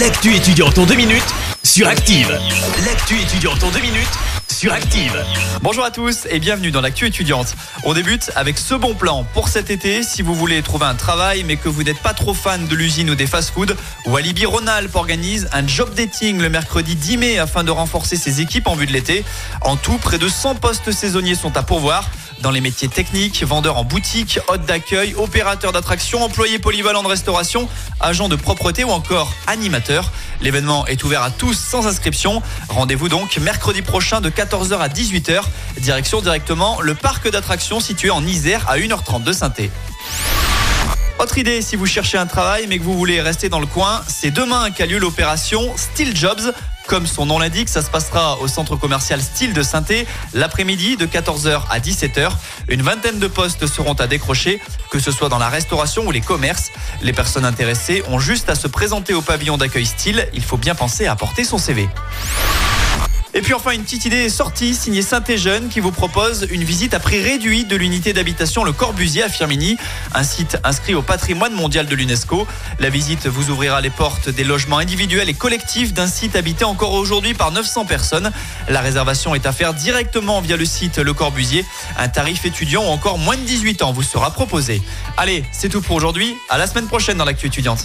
L'actu étudiante en deux minutes sur Active. L'actu étudiante en deux minutes sur Active. Bonjour à tous et bienvenue dans l'actu étudiante. On débute avec ce bon plan pour cet été. Si vous voulez trouver un travail mais que vous n'êtes pas trop fan de l'usine ou des fast-foods, Walibi Rhône-Alpes organise un job dating le mercredi 10 mai afin de renforcer ses équipes en vue de l'été. En tout, près de 100 postes saisonniers sont à pourvoir dans les métiers techniques, vendeurs en boutique, hôtes d'accueil, opérateurs d'attraction, employés polyvalents de restauration, agents de propreté ou encore animateurs. L'événement est ouvert à tous sans inscription. Rendez-vous donc mercredi prochain de 14h à 18h. Direction directement le parc d'attractions situé en Isère à 1h30 de saint autre idée, si vous cherchez un travail mais que vous voulez rester dans le coin, c'est demain qu'a lieu l'opération Steel Jobs. Comme son nom l'indique, ça se passera au centre commercial Style de saint l'après-midi de 14h à 17h. Une vingtaine de postes seront à décrocher, que ce soit dans la restauration ou les commerces. Les personnes intéressées ont juste à se présenter au pavillon d'accueil Style. Il faut bien penser à apporter son CV. Et puis enfin, une petite idée est sortie, signée Saint-Jeune, qui vous propose une visite à prix réduit de l'unité d'habitation Le Corbusier à Firminy, un site inscrit au patrimoine mondial de l'UNESCO. La visite vous ouvrira les portes des logements individuels et collectifs d'un site habité encore aujourd'hui par 900 personnes. La réservation est à faire directement via le site Le Corbusier. Un tarif étudiant ou encore moins de 18 ans vous sera proposé. Allez, c'est tout pour aujourd'hui. À la semaine prochaine dans l'actu étudiante.